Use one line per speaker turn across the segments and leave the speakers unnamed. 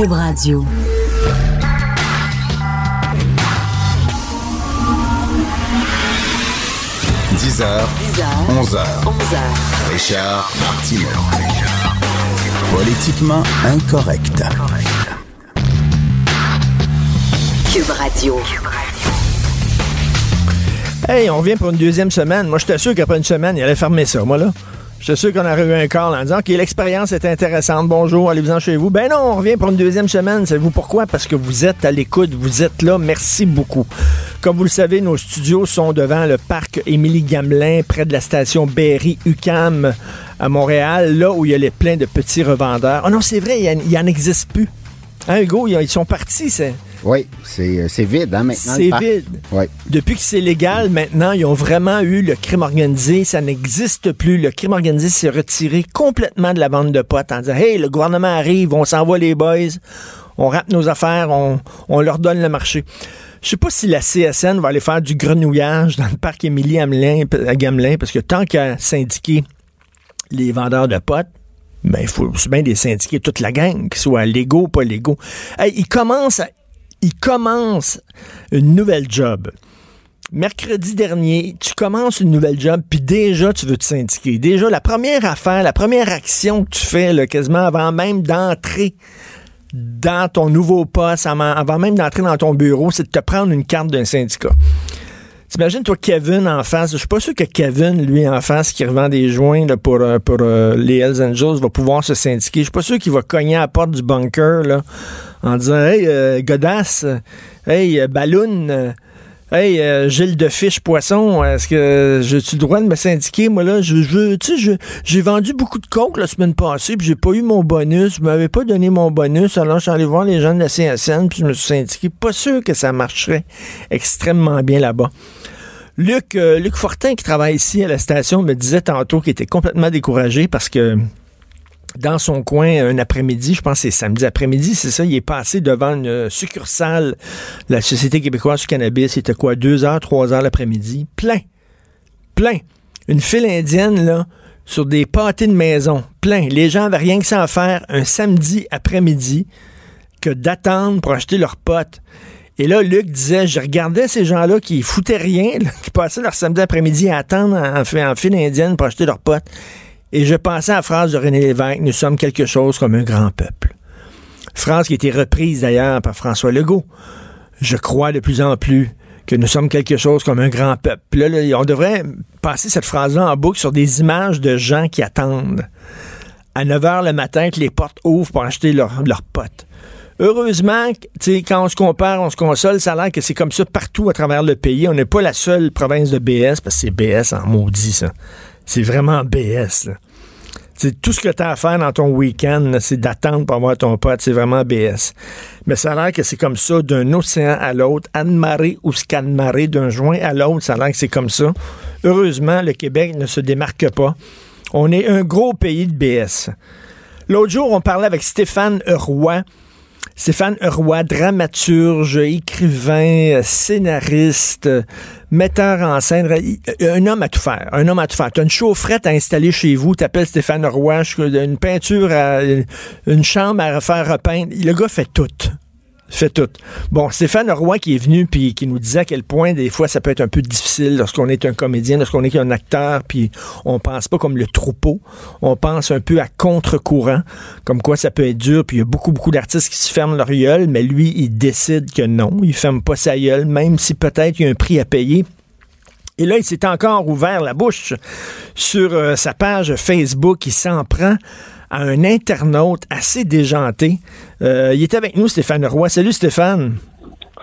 Cube Radio.
– 10h, 11h, 11h. Richard Martineau. Politiquement incorrect.
Cube Radio.
Hey, on revient pour une deuxième semaine. Moi, j'étais sûr qu'après une semaine, il allait fermer ça, moi, là. J'étais sûr qu'on aurait eu un call en disant, OK, l'expérience est intéressante. Bonjour, allez-vous-en chez vous. Ben non, on revient pour une deuxième semaine. Savez-vous pourquoi? Parce que vous êtes à l'écoute, vous êtes là. Merci beaucoup. Comme vous le savez, nos studios sont devant le parc Émilie-Gamelin, près de la station Berry-UCAM à Montréal, là où il y a les plein de petits revendeurs. Oh non, c'est vrai, il n'y en existe plus. Hein, Hugo, ils sont partis, c'est...
Oui, c'est vide hein, maintenant.
C'est vide.
Oui.
Depuis que c'est légal, maintenant, ils ont vraiment eu le crime organisé. Ça n'existe plus. Le crime organisé s'est retiré complètement de la vente de potes en disant Hey, le gouvernement arrive, on s'envoie les boys, on rappe nos affaires, on, on leur donne le marché. Je sais pas si la CSN va aller faire du grenouillage dans le parc Émilie à Gamelin, parce que tant qu'à syndiquer les vendeurs de potes, ben, il faut bien des syndiquer toute la gang, qu'ils soient légaux ou pas légaux. Hey, ils commencent à il commence une nouvelle job. Mercredi dernier, tu commences une nouvelle job, puis déjà, tu veux te syndiquer. Déjà, la première affaire, la première action que tu fais, quasiment avant même d'entrer dans ton nouveau poste, avant même d'entrer dans ton bureau, c'est de te prendre une carte d'un syndicat. T'imagines, toi, Kevin en face. Je suis pas sûr que Kevin, lui, en face, qui revend des joints pour, euh, pour euh, les Hells Angels, va pouvoir se syndiquer. Je suis pas sûr qu'il va cogner à la porte du bunker là, en disant Hey, euh, Godasse, hey, euh, Balloon, Hey, Gilles de Fiche Poisson, est-ce que j'ai-tu le droit de me syndiquer? Moi, là, je, je tu sais, j'ai vendu beaucoup de coke la semaine passée, puis j'ai pas eu mon bonus. Vous m'avez pas donné mon bonus, alors je suis allé voir les gens de la CSN, puis je me suis syndiqué. Pas sûr que ça marcherait extrêmement bien là-bas. Luc, euh, Luc Fortin, qui travaille ici à la station, me disait tantôt qu'il était complètement découragé parce que dans son coin, un après-midi, je pense que c'est samedi après-midi, c'est ça, il est passé devant une succursale la Société québécoise du cannabis. C'était quoi, deux heures, trois heures l'après-midi? Plein. Plein. Une file indienne, là, sur des pâtés de maison. Plein. Les gens avaient rien que ça à faire un samedi après-midi que d'attendre pour acheter leurs potes. Et là, Luc disait, je regardais ces gens-là qui foutaient rien, qui passaient leur samedi après-midi à attendre en, en, file indienne pour acheter leurs potes. Et je pensais à la phrase de René Lévesque, nous sommes quelque chose comme un grand peuple. Phrase qui a été reprise d'ailleurs par François Legault. Je crois de plus en plus que nous sommes quelque chose comme un grand peuple. Là, on devrait passer cette phrase-là en boucle sur des images de gens qui attendent à 9 h le matin que les portes ouvrent pour acheter leurs potes. Heureusement, quand on se compare, on se console, ça a l'air que c'est comme ça partout à travers le pays. On n'est pas la seule province de BS, parce que c'est BS en maudit, ça. C'est vraiment BS. C'est tout ce que tu as à faire dans ton week-end, c'est d'attendre pour avoir ton pote. C'est vraiment BS. Mais ça a l'air que c'est comme ça d'un océan à l'autre, Anne-Marie ou Scan-Marie, d'un joint à l'autre. Ça a l'air que c'est comme ça. Heureusement, le Québec ne se démarque pas. On est un gros pays de BS. L'autre jour, on parlait avec Stéphane Roy, Stéphane Roy, dramaturge, écrivain, scénariste, metteur en scène, un homme à tout faire, un homme à tout faire. Tu as une chaufferette à installer chez vous, tu appelles Stéphane Roy, une peinture, à, une chambre à refaire repeindre. Le gars fait tout fait tout. Bon, Stéphane Roy qui est venu puis qui nous disait à quel point des fois ça peut être un peu difficile lorsqu'on est un comédien, lorsqu'on est un acteur, puis on pense pas comme le troupeau, on pense un peu à contre-courant, comme quoi ça peut être dur, puis il y a beaucoup beaucoup d'artistes qui se ferment leur gueule, mais lui il décide que non, il ferme pas sa gueule, même si peut-être il y a un prix à payer. Et là, il s'est encore ouvert la bouche sur euh, sa page Facebook, il s'en prend à un internaute assez déjanté. Euh, il était avec nous, Stéphane Roy. Salut Stéphane.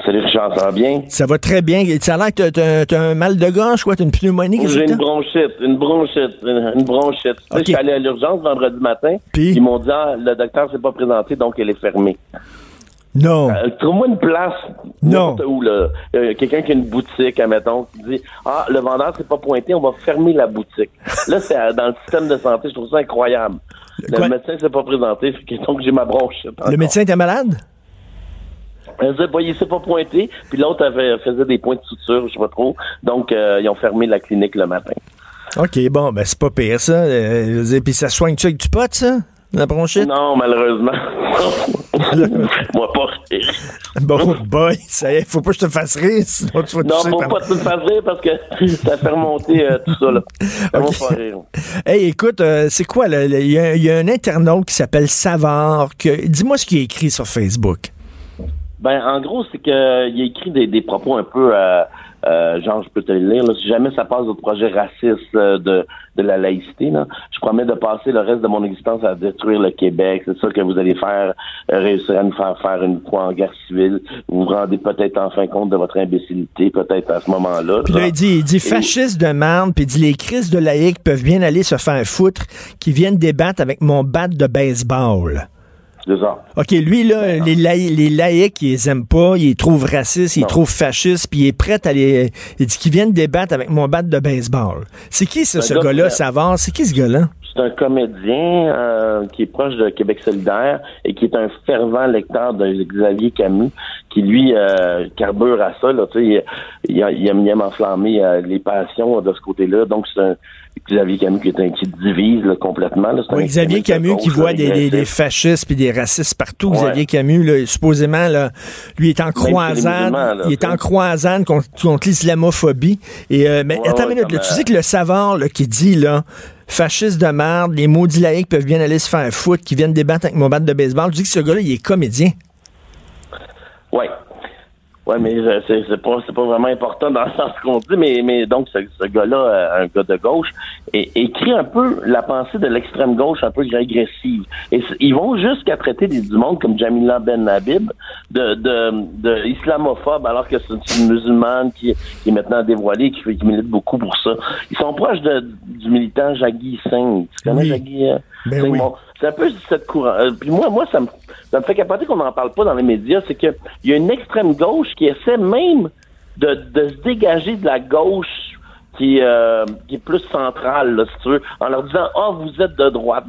Salut Richard, ça va bien?
Ça va très bien. Ça a l'air que t'as, un mal de gorge, quoi? T'as une pneumonie?
J'ai une bronchite, une bronchite, une, bronchite. je suis allé à l'urgence vendredi matin.
Puis?
Ils m'ont dit, ah, le docteur s'est pas présenté, donc elle est fermée.
Non.
Euh, trouve-moi une place.
Non.
Où, là, euh, quelqu'un qui a une boutique, admettons, qui dit Ah, le vendeur s'est pas pointé, on va fermer la boutique. là, c'est dans le système de santé, je trouve ça incroyable. Le médecin s'est pas présenté, donc j'ai ma bronche.
Le médecin était malade?
Elle disait, bah, il s'est pas pointé, puis l'autre avait, faisait des points de suture, je sais pas trop. Donc, euh, ils ont fermé la clinique le matin.
OK, bon, ben c'est pas pire, ça. Euh, puis ça soigne-tu avec du pot, ça? La bronchite?
Non, malheureusement. Moi, pas rire.
Bon, boy, ça y est, faut pas que je te fasse rire, sinon tu vas
Non, faut pas que tu te fasses rire parce que ça fait remonter euh, tout ça, là. Ça okay. va pas rire.
Hey, écoute, euh, c'est quoi, il y, y, a un internaute qui s'appelle Savard, que... dis-moi ce qu'il a écrit sur Facebook.
Ben, en gros, c'est qu'il a écrit des, des, propos un peu... Euh, euh, genre, je peux te le lire. Là, si jamais ça passe au projet raciste euh, de, de la laïcité, là, je promets de passer le reste de mon existence à détruire le Québec. C'est ça que vous allez faire, euh, réussir à nous faire faire une fois en guerre civile. Vous vous rendez peut-être enfin compte de votre imbécilité, peut-être à ce moment-là.
Puis là, il dit, il dit fasciste de merde, puis il dit les crises de laïcs peuvent bien aller se faire foutre, qui viennent débattre avec mon bat de baseball. OK, lui, là, les, les laïcs, ils les aiment pas, ils les trouvent racistes, ils les trouvent fascistes, puis il est prêt à les... Il dit qu'ils viennent débattre avec mon bat de baseball. C'est qui, ça, ce gars-là, Savard? C'est qui, ce gars-là?
C'est un comédien euh, qui est proche de Québec solidaire et qui est un fervent lecteur de Xavier Camus, qui, lui, euh, carbure à ça. Là, il, il, il aime enflammer euh, les passions de ce côté-là. Donc, c'est un Xavier Camus qui, est un, qui divise là, complètement. Là,
oui, Xavier Camus qui voit des, des, des, fascistes puis des racistes partout. Ouais. Xavier Camus, là, supposément, là, lui est en croisade. il est en croisade contre, contre l'islamophobie. Et euh, mais
Ouais,
attends
ouais,
une minute, tu sais que le savant là, qui dit là. Fasciste de merde, les maudits laïcs peuvent bien aller se faire foutre, qui viennent débattre avec mon bat de baseball. Tu dis que ce gars-là, il est comédien.
Ouais. Ouais, mais c'est c'est pas c'est pas vraiment important dans le sens qu'on dit, mais mais donc ce, ce gars-là, euh, un gars de gauche, é- écrit un peu la pensée de l'extrême gauche un peu régressive. Et ils vont jusqu'à traiter des, du monde comme Jamila Ben Habib de, de, de islamophobe, alors que c'est une musulmane qui, qui est maintenant dévoilée, qui, qui milite beaucoup pour ça. Ils sont proches de, du militant Jaggi Singh. Tu connais
Oui.
Jaggi euh,
Ben
Singh?
oui.
Bon, c'est un peu cette courant. euh, puis moi, moi, ça me, ça me fait capoter qu'on n'en parle pas dans les médias. C'est que il y a une extrême gauche qui essaie même de, de se dégager de la gauche qui, euh, qui est plus centrale, là, si tu veux, en leur disant Ah, vous êtes de droite.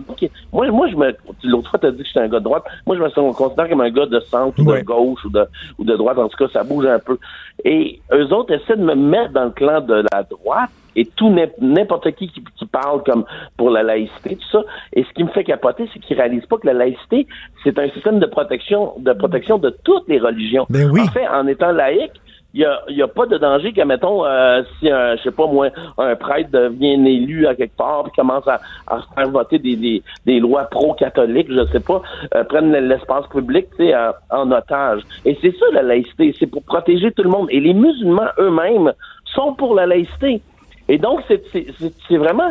Moi, moi, je me. L'autre fois, tu as dit que j'étais un gars de droite. Moi, je me considère comme un gars de centre ou de gauche ou de, ou de droite. En tout cas, ça bouge un peu. Et eux autres essaient de me mettre dans le clan de la droite et tout n'im- n'importe qui, qui qui parle comme pour la laïcité, tout ça. Et ce qui me fait capoter, c'est qu'ils réalisent pas que la laïcité, c'est un système de protection, de protection de toutes les religions.
Ben oui.
En fait, en étant laïque, il y a, y a pas de danger que, mettons, euh, si un, je sais pas moi, un prêtre devient élu à quelque part puis commence à, à faire voter des, des, des lois pro-catholiques, je sais pas, euh, prennent l'espace public, tu sais, en, en otage. Et c'est ça la laïcité, c'est pour protéger tout le monde. Et les musulmans eux-mêmes sont pour la laïcité. Et donc, c'est c'est- c'est- c'est vraiment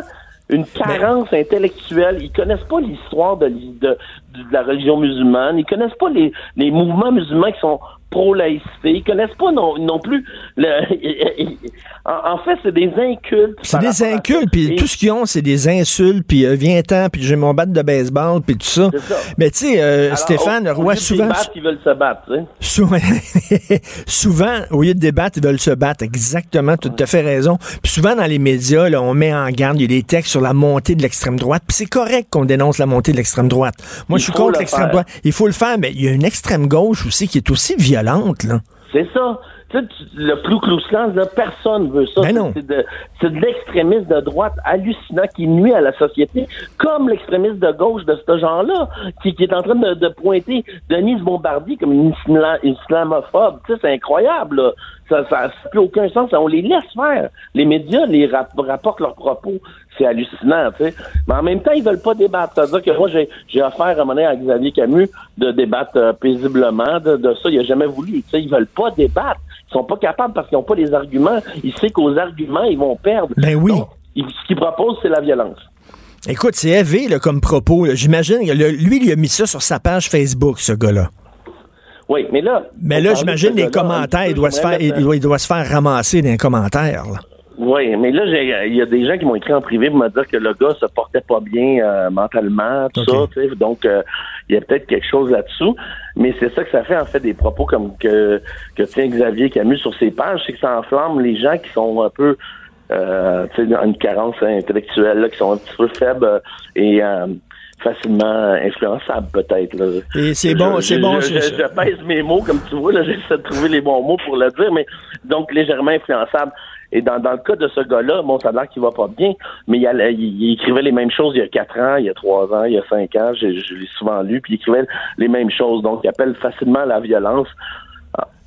une carence intellectuelle. Ils connaissent pas l'histoire de, de, de la religion musulmane. Ils connaissent pas les, les mouvements musulmans qui sont pro-laïcité. Ils connaissent pas non, non plus. Le, en, en fait, c'est des incultes.
C'est des incultes, puis tout ce qu'ils ont, c'est des insultes, puis euh, viens-t'en, puis j'ai mon bat de baseball, puis tout ça. Mais tu sais, euh, Stéphane
au- au
Roy,
lieu de
souvent,
débattre, ils veulent se battre,
souvent, au lieu de débattre, ils veulent se battre. Exactement, tu as fait raison. Puis souvent, dans les médias, là, on met en garde, il y a des textes sur la montée de l'extrême droite, puis c'est correct qu'on dénonce la montée de l'extrême droite. Moi, Je suis contre
le
l'extrême droite. Il faut le faire, mais il y a une extrême gauche aussi qui est aussi violente, là.
C'est ça. Tu sais, le plus Clan, là, personne veut ça.
Ben non.
C'est de, l'extrémisme de droite hallucinant qui nuit à la société, comme l'extrémisme de gauche de ce genre-là, qui, qui est en train de, de pointer Denise Bombardier comme une isla- islamophobe. Tu sais, c'est incroyable. là. Ça n'a plus aucun sens. On les laisse faire. Les médias les rap- rapportent leurs propos. C'est hallucinant, tu sais. Mais en même temps, ils veulent pas débattre. C'est-à-dire que moi, j'ai, offert à un moment donné à Xavier Camus de débattre euh, paisiblement de, de ça. Il a jamais voulu. Tu sais, ils veulent pas débattre. Ils sont pas capables parce qu'ils n'ont pas les arguments. Ils savent qu'aux arguments, ils vont perdre.
Ben oui.
Donc, ils- ce qu'ils proposent, c'est la violence.
Écoute, c'est élevé là, comme propos. J'imagine lui, il a mis ça sur sa page Facebook, ce gars-là.
Oui, mais là.
Mais là, j'imagine les commentaires, il doit, se faire, il,
mettre-
doit, il doit se faire ramasser dans les commentaires. là.
Oui, mais là, j'ai- il y a des gens qui m'ont écrit en privé pour me dire que le gars se portait pas bien euh, mentalement, tout
Ok.
ça, tu sais. Donc, euh, il y a peut-être quelque chose là-dessous. Mais c'est ça que ça fait, en fait, des propos comme que, que tient Xavier Camus sur ses pages, c'est que ça enflamme les gens qui sont un peu, euh, tu sais, une carence intellectuelle, là, qui sont un petit peu faibles euh, et euh, facilement influençables, peut-être. là.
Et c'est bon, c'est bon.
Je,
je-
je-
je-
je pèse mes mots, comme tu vois, là, j'essaie de trouver les bons mots pour le dire, mais donc légèrement influençable. Et dans, dans le cas de ce gars-là, bon, ça a l'air qu'il va pas bien, mais il, il, écrivait les mêmes choses il y a quatre ans, il y a trois ans, il y a cinq ans, je, je l'ai souvent lu, puis il écrivait les mêmes choses. Donc, il appelle facilement la violence.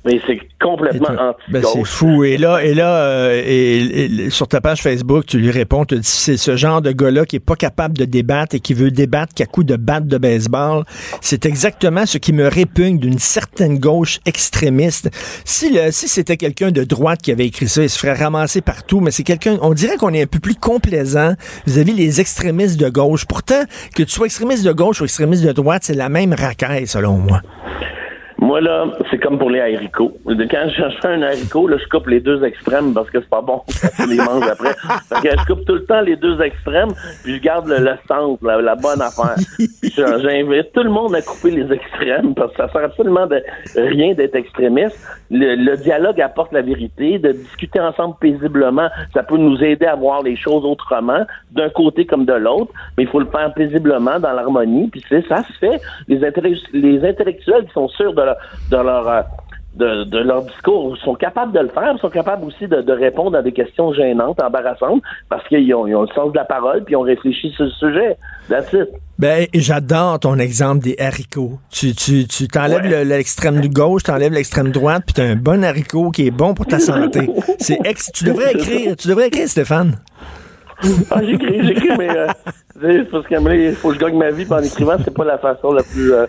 Mais c'est complètement anti
ben C'est fou. Et là, et là euh, et, sur ta page Facebook, tu lui réponds, tu dis c'est ce genre de gars-là qui est pas capable de débattre et qui veut débattre qu'à coup de batte de baseball. C'est exactement ce qui me répugne d'une certaine gauche extrémiste. Si le, si c'était quelqu'un de droite qui avait écrit ça, il se ferait ramasser partout, mais c'est quelqu'un, on dirait qu'on est un peu plus complaisant vis-à-vis les extrémistes de gauche. Pourtant, que tu sois extrémiste de gauche ou extrémiste de droite, c'est la même racaille, selon moi.
Moi, là, c'est comme pour les haricots. Quand je fais un haricot, là, je coupe les deux extrêmes parce que c'est pas bon quand les mange après. Parce que je coupe tout le temps les deux extrêmes, puis je garde le, centre, la, bonne affaire. j'invite tout le monde à couper les extrêmes parce que ça sert absolument de rien d'être extrémiste. Le, dialogue apporte la vérité, de discuter ensemble paisiblement, ça peut nous aider à voir les choses autrement, d'un côté comme de l'autre, mais il faut le faire paisiblement dans l'harmonie, puis ça se fait. Les, les intellectuels qui sont sûrs de de leur euh, de, leur discours sont capables de le faire, sont capables aussi de, répondre à des questions gênantes, embarrassantes, parce qu'ils ont, le sens de la parole puis ils ont réfléchi sur le sujet. That's it.
Ben, j'adore ton exemple des haricots. Tu, tu, tu t'enlèves l'extrême du gauche, t'enlèves l'extrême droite, puis t'as un bon haricot qui est bon pour ta santé. C'est ex tu devrais écrire, tu devrais écrire, Stéphane.
ah, j'écris, j'écris, mais euh, parce qu'il faut que je gagne ma vie en écrivant, c'est pas la façon la plus euh,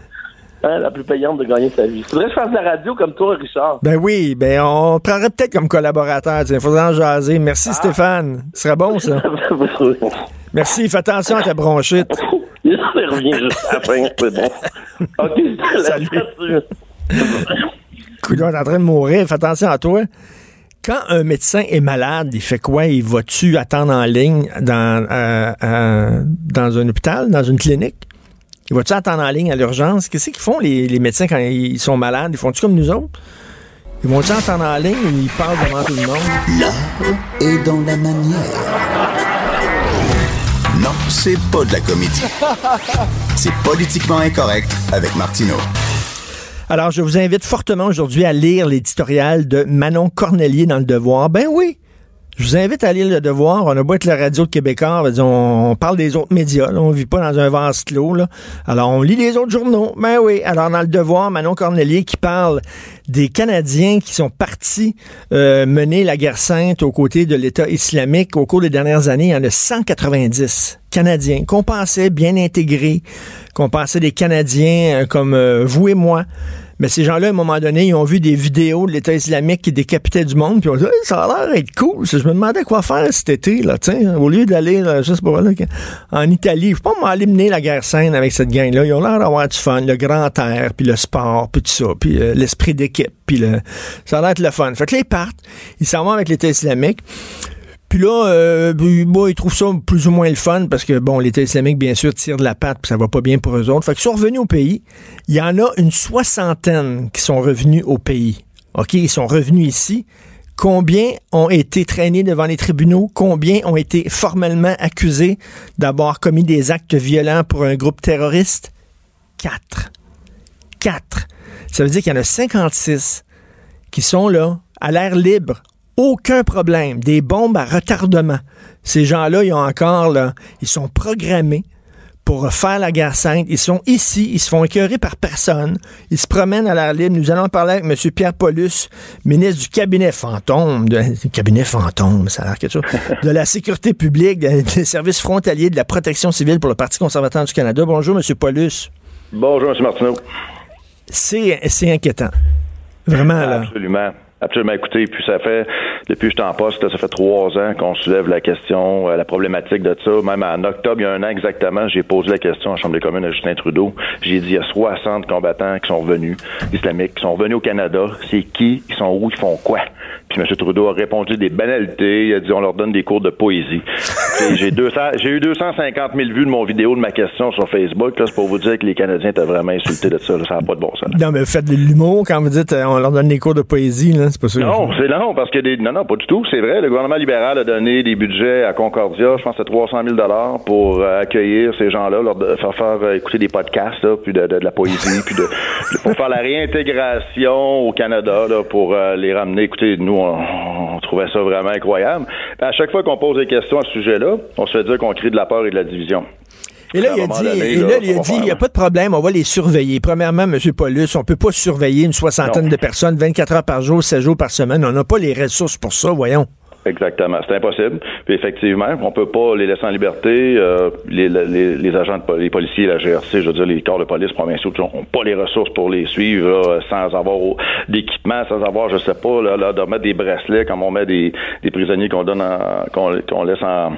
Hein, la plus payante de gagner sa vie. Faudrait que je fasse de la radio comme toi, Richard.
Ben oui, ben on prendrait peut-être comme collaborateur. Il faudrait en jaser. Merci, ah. Stéphane. Ce serait bon, ça. Merci. Fais attention à ta bronchite.
Il revient juste fin. C'est bon. OK, salut.
Écoute, est en train de mourir. Fais attention à toi. Quand un médecin est malade, il fait quoi? Il va-tu attendre en ligne dans, euh, euh, dans un hôpital, dans une clinique? Ils vont-tu attendre en ligne à l'urgence? Qu'est-ce qu'ils font, les, médecins, quand ils sont malades? Ils font-tu comme nous autres? Ils vont-tu attendre en ligne? Ou ils parlent devant tout le monde?
L'art est dans la manière. Non, c'est pas de la comédie. C'est politiquement incorrect avec Martineau.
Alors, je vous invite fortement aujourd'hui à lire l'éditorial de Manon Cornelier dans Le Devoir. Ben oui, je vous invite à lire Le Devoir. On a beau être la radio de Québécois, on, parle des autres médias. Là. On vit pas dans un vase clos. Là. Alors, on lit les autres journaux. Ben oui. Alors, dans Le Devoir, Manon Cornelier qui parle des Canadiens qui sont partis euh, mener la guerre sainte aux côtés de l'État islamique au cours des dernières années. Il y en a 190 Canadiens qu'on pensait bien intégrés, qu'on pensait des Canadiens euh, comme euh, vous et moi, mais ces gens-là, à un moment donné, ils ont vu des vidéos de l'État islamique qui décapitait du monde, puis ils ont dit ça a l'air d'être cool. Je me demandais quoi faire cet été, là, au lieu d'aller, pas, là, en Italie, je pas m'aller mener la guerre saine avec cette gang-là. Ils ont l'air d'avoir du fun, le grand air, puis le sport, puis tout ça, puis euh, l'esprit d'équipe, puis le, ça a l'air d'être le fun. Fait que là, ils partent, ils s'en vont avec l'État islamique. Puis là, euh, ils trouvent ça plus ou moins le fun parce que, bon, l'État islamique, bien sûr, tire de la patte puis ça va pas bien pour eux autres. Fait qu'ils sont revenus au pays. Il y en a une soixantaine qui sont revenus au pays. OK, ils sont revenus ici. Combien ont été traînés devant les tribunaux? Combien ont été formellement accusés d'avoir commis des actes violents pour un groupe terroriste? Quatre. Quatre. Ça veut dire qu'il y en a 56 qui sont là, à l'air libre, aucun problème. Des bombes à retardement. Ces gens-là, ils ont encore, là, ils sont programmés pour faire la guerre sainte. Ils sont ici, ils se font écœurer par personne. Ils se promènent à l'air libre. Nous allons parler avec M. Pierre Paulus, ministre du cabinet fantôme, de, cabinet fantôme, ça a l'air quelque chose, de la sécurité publique, des services frontaliers, de la protection civile pour le Parti conservateur du Canada. Bonjour, M. Paulus.
Bonjour, M. Martineau.
C'est inquiétant. Vraiment, là.
Absolument. Absolument. Écoutez, puis ça fait, depuis que je suis en poste, ça fait trois ans qu'on soulève la question, euh, la problématique de ça. Même en octobre, il y a un an exactement, j'ai posé la question à la Chambre des communes à Justin Trudeau. J'ai dit, il y a 60 combattants qui sont venus, islamiques, qui sont venus au Canada. C'est qui? Ils sont où? Ils font quoi? Puis M. Trudeau a répondu des banalités. Il a dit, on leur donne des cours de poésie. J'ai j'ai eu 250 000 vues de mon vidéo de ma question sur Facebook. C'est pour vous dire que les Canadiens étaient vraiment insultés de ça. Ça n'a pas de bon sens.
Non, mais vous faites de l'humour quand vous dites, euh, on leur donne des cours de poésie. Là.
Non, c'est non, parce que des, non, non, pas du tout. C'est vrai. Le gouvernement libéral a donné des budgets à Concordia. Je pense c'est 300 000 dollars pour euh, accueillir ces gens-là, leur faire faire euh, écouter des podcasts, puis de, la poésie, puis de, pour faire la réintégration au Canada, là, pour euh, les ramener. Écoutez, nous, on, trouvais ça vraiment incroyable. À chaque fois qu'on pose des questions à ce sujet-là, on se fait dire qu'on crée de la peur et de la division.
Et là, il a dit, et là, il a dit, il n'y a pas de problème, on va les surveiller. Premièrement, M. Paulus, on peut pas surveiller une soixantaine de personnes 24 heures par jour, 16 jours par semaine. On n'a pas les ressources pour ça, voyons.
Exactement, c'est impossible. Puis effectivement, on peut pas les laisser en liberté. Euh, les, les, les, agents, de, les policiers, la GRC, je veux dire, les corps de police provinciaux n'ont pas les ressources pour les suivre sans avoir d'équipement, sans avoir, je sais pas, là, là, de mettre des bracelets comme on met des, des prisonniers qu'on donne, qu'on laisse en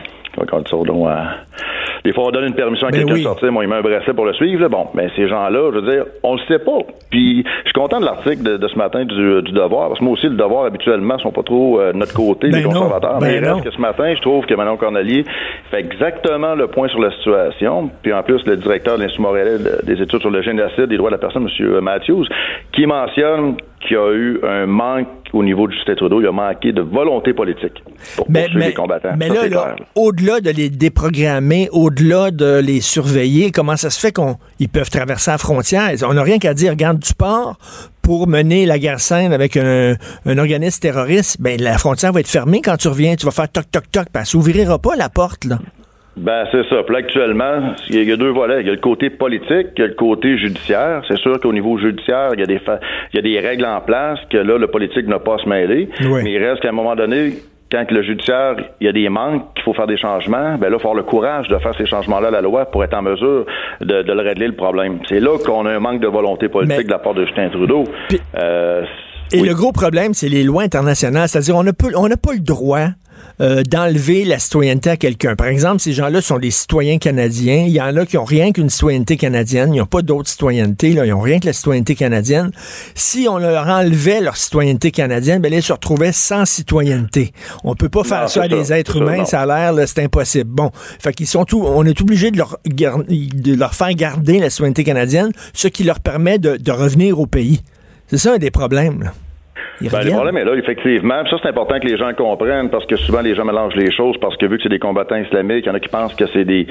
des fois, on donne une permission à ben quelqu'un de sortir, moi, il met un bracelet pour le suivre. Bon, mais ces gens-là, je veux dire, on le sait pas. Puis, je suis content de l'article de, ce matin du, Devoir, parce que moi aussi, le Devoir, habituellement, sont pas trop euh, de notre côté, les ben conservateurs. Ben mais reste que ce matin, je trouve que Manon Cornelier fait exactement le point sur la situation. Puis, en plus, le directeur de l'Institut Montréal des études sur le génocide des droits de la personne, M. Matthews, qui mentionne qu'il y a eu un manque au niveau du Justin Trudeau, il a manqué de volonté politique pour mais, mais, les combattants.
Mais là, au-delà de les déprogrammer, au-delà de les surveiller, comment ça se fait qu'ils peuvent traverser la frontière? On n'a rien qu'à dire, garde du port pour mener la guerre saine avec un, organisme terroriste, ben la frontière va être fermée quand tu reviens, tu vas faire toc toc toc, ça s'ouvrira pas la porte là.
Ben, c'est ça. Puis actuellement, il y a deux volets. Il y a le côté politique, il y a le côté judiciaire. C'est sûr qu'au niveau judiciaire, il y, a des il y a des règles en place que là, le politique n'a pas à se mêler. Mais il reste qu'à un moment donné, quand le judiciaire, il y a des manques, qu'il faut faire des changements, ben là, il faut avoir le courage de faire ces changements-là à la loi pour être en mesure de, le régler le problème. C'est là qu'on a un manque de volonté politique de la part de Justin Trudeau.
Euh, et le gros problème, c'est les lois internationales. C'est-à-dire, on n'a pas le droit euh, d'enlever la citoyenneté à quelqu'un. Par exemple, ces gens-là sont des citoyens canadiens. Il y en a qui ont rien qu'une citoyenneté canadienne. Ils n'ont pas d'autres citoyennetés. Là. Ils n'ont rien que la citoyenneté canadienne. Si on leur enlevait leur citoyenneté canadienne, ben, ils se retrouvaient sans citoyenneté. On peut pas faire ça à des êtres humains. Ça, a l'air, c'est impossible. Bon. Fait qu'ils sont tout, on est obligé de leur, de leur faire garder la citoyenneté canadienne, ce qui leur permet de, de revenir au pays. C'est ça un des problèmes. Là.
Ben, le problème est là, effectivement. ça, c'est important que les gens comprennent parce que souvent, les gens mélangent les choses parce que vu que c'est des combattants islamiques, il y en a qui pensent que c'est des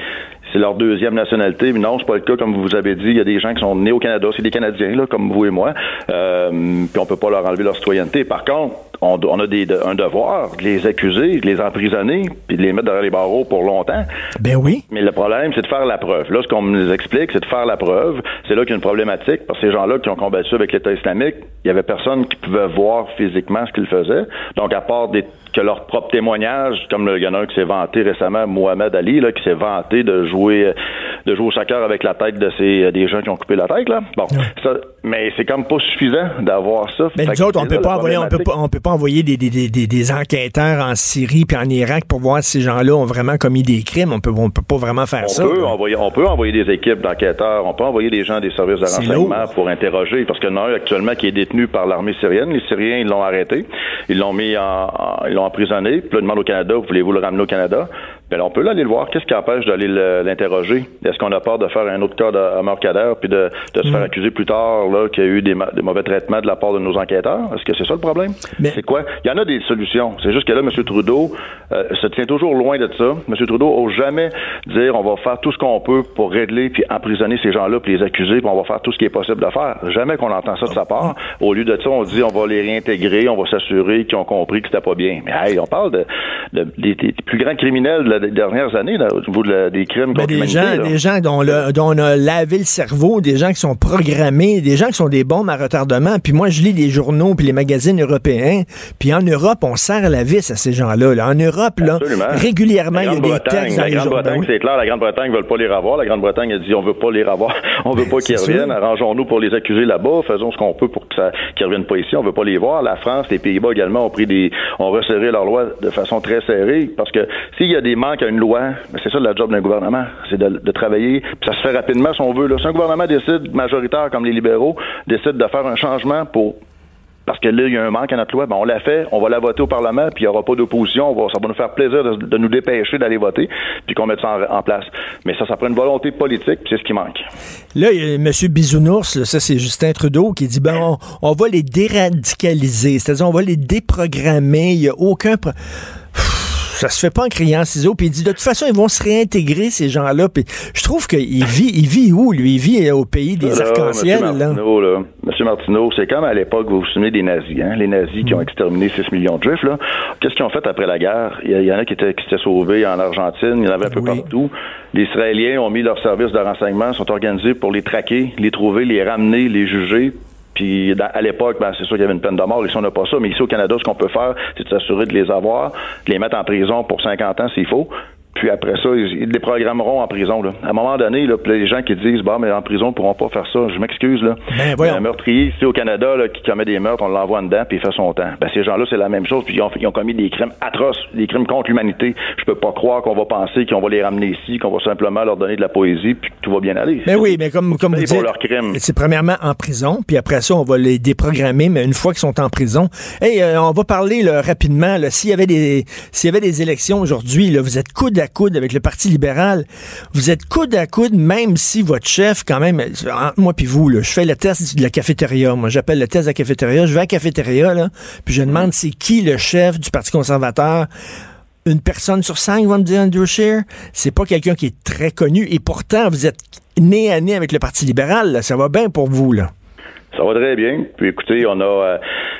c'est leur deuxième nationalité. Mais non, c'est pas le cas, comme vous avez dit. Il y a des gens qui sont nés au Canada, c'est des Canadiens, là, comme vous et moi. Euh, puis on peut pas leur enlever leur citoyenneté. Par contre, on, a des, un devoir de les accuser, de les emprisonner, puis de les mettre derrière les barreaux pour longtemps.
Ben oui.
Mais le problème, c'est de faire la preuve. Là, ce qu'on nous explique, c'est de faire la preuve. C'est là qu'il y a une problématique, parce que ces gens-là qui ont combattu avec l'État islamique, il y avait personne qui pouvait voir physiquement ce qu'ils faisaient. Donc, à part des que leur propre témoignage, comme le, il y en a un qui s'est vanté récemment, Mohamed Ali, là, qui s'est vanté de jouer de jouer au soccer avec la tête de ces des gens qui ont coupé la tête là. Bon, ça, mais c'est comme pas suffisant d'avoir ça.
Mais nous autres, on peut pas envoyer, on peut pas, on peut pas envoyer des, des, des, des, enquêteurs en Syrie puis en Irak pour voir si ces gens-là ont vraiment commis des crimes. On peut, on peut pas vraiment faire ça.
Peut envoyer, on peut envoyer des équipes d'enquêteurs. On peut envoyer des gens des services de renseignement pour interroger, parce qu'il y en a un actuellement qui est détenu par l'armée syrienne. Les Syriens, ils l'ont arrêté, ils l'ont mis en, ils l'ont emprisonné. Puis là, demande au Canada, voulez-vous le ramener au Canada? Ben, on peut aller le voir. Qu'est-ce qui empêche d'aller l'interroger? Est-ce qu'on a peur de faire un autre cas de, mort puis de, de se faire mm. accuser plus tard là qu'il y a eu des, mauvais traitements de la part de nos enquêteurs? Est-ce que c'est ça le problème? C'est quoi? Il y en a des solutions. C'est juste que là, M. Trudeau euh, se tient toujours loin de ça. M. Trudeau n'ose jamais dire on va faire tout ce qu'on peut pour régler puis emprisonner ces gens-là puis les accuser puis on va faire tout ce qui est possible de faire. Jamais qu'on entend ça de sa part. Au lieu de ça, on dit on va les réintégrer, on va s'assurer qu'ils ont compris que c'était pas bien. Mais hey, on parle de, des, plus grands criminels des dernières années au niveau des crimes
ben, des gens, des gens dont, on a lavé le cerveau, des gens qui sont programmés, des gens qui sont des bombes à retardement. Puis moi, je lis les journaux puis les magazines européens. Puis en Europe, on serre la vis à ces gens-là. En Europe, là, régulièrement, il y a des textes dans
la Grande-Bretagne, c'est clair, la Grande-Bretagne ne veut pas les revoir. La Grande-Bretagne a dit on veut pas les revoir, on veut pas qu'ils reviennent. Arrangeons-nous pour les accuser là-bas. Faisons ce qu'on peut pour qu'ils ne reviennent pas ici. On veut pas les voir. La France, les Pays-Bas également ont pris des, ont resserré leurs lois de façon très serrée parce que s'il y a des manques à une loi, ben, c'est ça le job d'un gouvernement, c'est de, travailler. Puis ça se fait rapidement si on veut. Là. Si un gouvernement décide, majoritaire comme les libéraux, décide de faire un changement pour parce que là, il y a un manque à notre loi, ben on l'a fait, on va la voter au Parlement, puis il n'y aura pas d'opposition, ça va nous faire plaisir de, nous dépêcher d'aller voter, puis qu'on mette ça en, place. Mais ça, ça prend une volonté politique, puis c'est ce qui manque.
Là, il y a M. Bisounours, ça c'est Justin Trudeau, qui dit, ben on, on va les déradicaliser, c'est-à-dire on va les déprogrammer, il n'y a aucun ça se fait pas en criant ciseaux. Puis il dit, de toute façon, ils vont se réintégrer, ces gens-là. Puis je trouve qu'il vit, il vit où, lui? Il vit au pays des arcs-en-ciel, là.
là. M. Martineau, c'est comme à l'époque, vous vous souvenez des nazis, hein? les nazis qui ont mm. exterminé 6 millions de juifs. Là. Qu'est-ce qu'ils ont fait après la guerre? Il y, en a qui étaient, qui étaient sauvés en Argentine, il y en avait un peu partout. Les Israéliens ont mis leurs services de renseignement, sont organisés pour les traquer, les trouver, les ramener, les juger, puis à l'époque, ben, c'est sûr qu'il y avait une peine de mort. Ici, on n'a pas ça. Mais ici, au Canada, ce qu'on peut faire, c'est de s'assurer de les avoir, de les mettre en prison pour 50 ans s'il faut, puis après ça, ils, les programmeront en prison. Là. À un moment donné, là, les gens qui disent bah mais en prison, ils pourront pas faire ça. Je m'excuse là.
Ben,
un meurtrier ici au Canada là, qui commet des meurtres, on l'envoie dedans puis il fait son temps. Ben, ces gens-là, c'est la même chose. Puis ils ont, ils ont, commis des crimes atroces, des crimes contre l'humanité. Je peux pas croire qu'on va penser qu'on va les ramener ici, qu'on va simplement leur donner de la poésie puis que tout va bien aller.
Mais ben oui, mais comme comme vous dites, c'est premièrement en prison, puis après ça, on va les déprogrammer. Mais une fois qu'ils sont en prison, hey, euh, on va parler là, rapidement. S'il y avait des s'il y avait des élections aujourd'hui, vous êtes coude à coude avec le parti libéral, vous êtes coude à coude, même si votre chef, quand même, moi puis vous, là, je fais le test de la cafétéria. Moi, j'appelle le test de la cafétéria. Je vais à la cafétéria, là, puis je demande c'est qui le chef du Parti conservateur une personne sur cinq va me dire Andrew Scheer. C'est pas quelqu'un qui est très connu. Et pourtant, vous êtes nez à nez avec le Parti libéral. Ça va bien pour vous, là.
Ça va très bien. Puis écoutez, on a, euh,